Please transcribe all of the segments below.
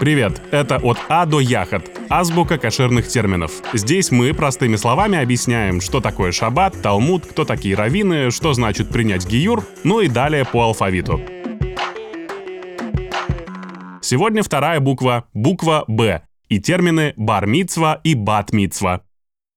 Привет, это от А до Яхот, азбука кошерных терминов. Здесь мы простыми словами объясняем, что такое шаббат, талмуд, кто такие раввины, что значит принять гиюр, ну и далее по алфавиту. Сегодня вторая буква, буква «Б», и термины бар-мицва и бат-мицва.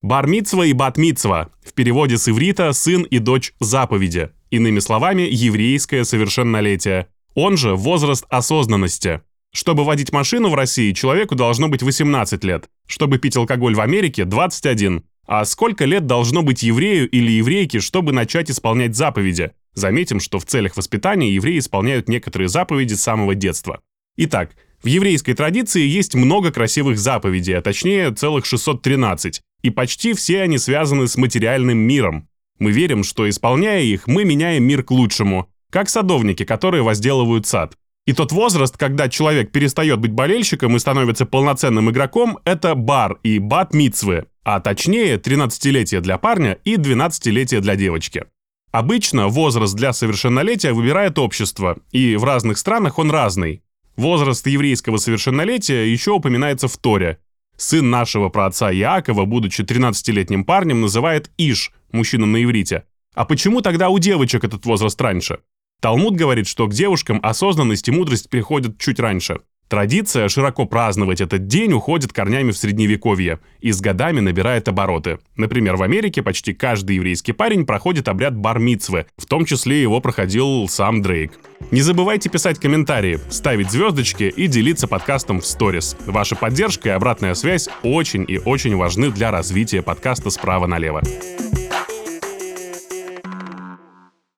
Бар-мицва и бат-мицва в переводе с иврита «сын и дочь заповеди», иными словами, еврейское совершеннолетие, он же возраст осознанности. Чтобы водить машину в России, человеку должно быть 18 лет. Чтобы пить алкоголь в Америке – 21. А сколько лет должно быть еврею или еврейке, чтобы начать исполнять заповеди? Заметим, что в целях воспитания евреи исполняют некоторые заповеди с самого детства. Итак, в еврейской традиции есть много красивых заповедей, а точнее целых 613, и почти все они связаны с материальным миром. Мы верим, что исполняя их, мы меняем мир к лучшему, как садовники, которые возделывают сад. И тот возраст, когда человек перестает быть болельщиком и становится полноценным игроком, это бар и бат-мицвы, а точнее 13-летие для парня и 12-летие для девочки. Обычно возраст для совершеннолетия выбирает общество, и в разных странах он разный. Возраст еврейского совершеннолетия еще упоминается в Торе. Сын нашего праотца Иакова, будучи 13-летним парнем, называет Иш, мужчину на иврите. А почему тогда у девочек этот возраст раньше? Талмуд говорит, что к девушкам осознанность и мудрость приходят чуть раньше. Традиция широко праздновать этот день уходит корнями в Средневековье и с годами набирает обороты. Например, в Америке почти каждый еврейский парень проходит обряд бар-мицвы, в том числе его проходил сам Дрейк. Не забывайте писать комментарии, ставить звездочки и делиться подкастом в сторис. Ваша поддержка и обратная связь очень и очень важны для развития подкаста справа налево.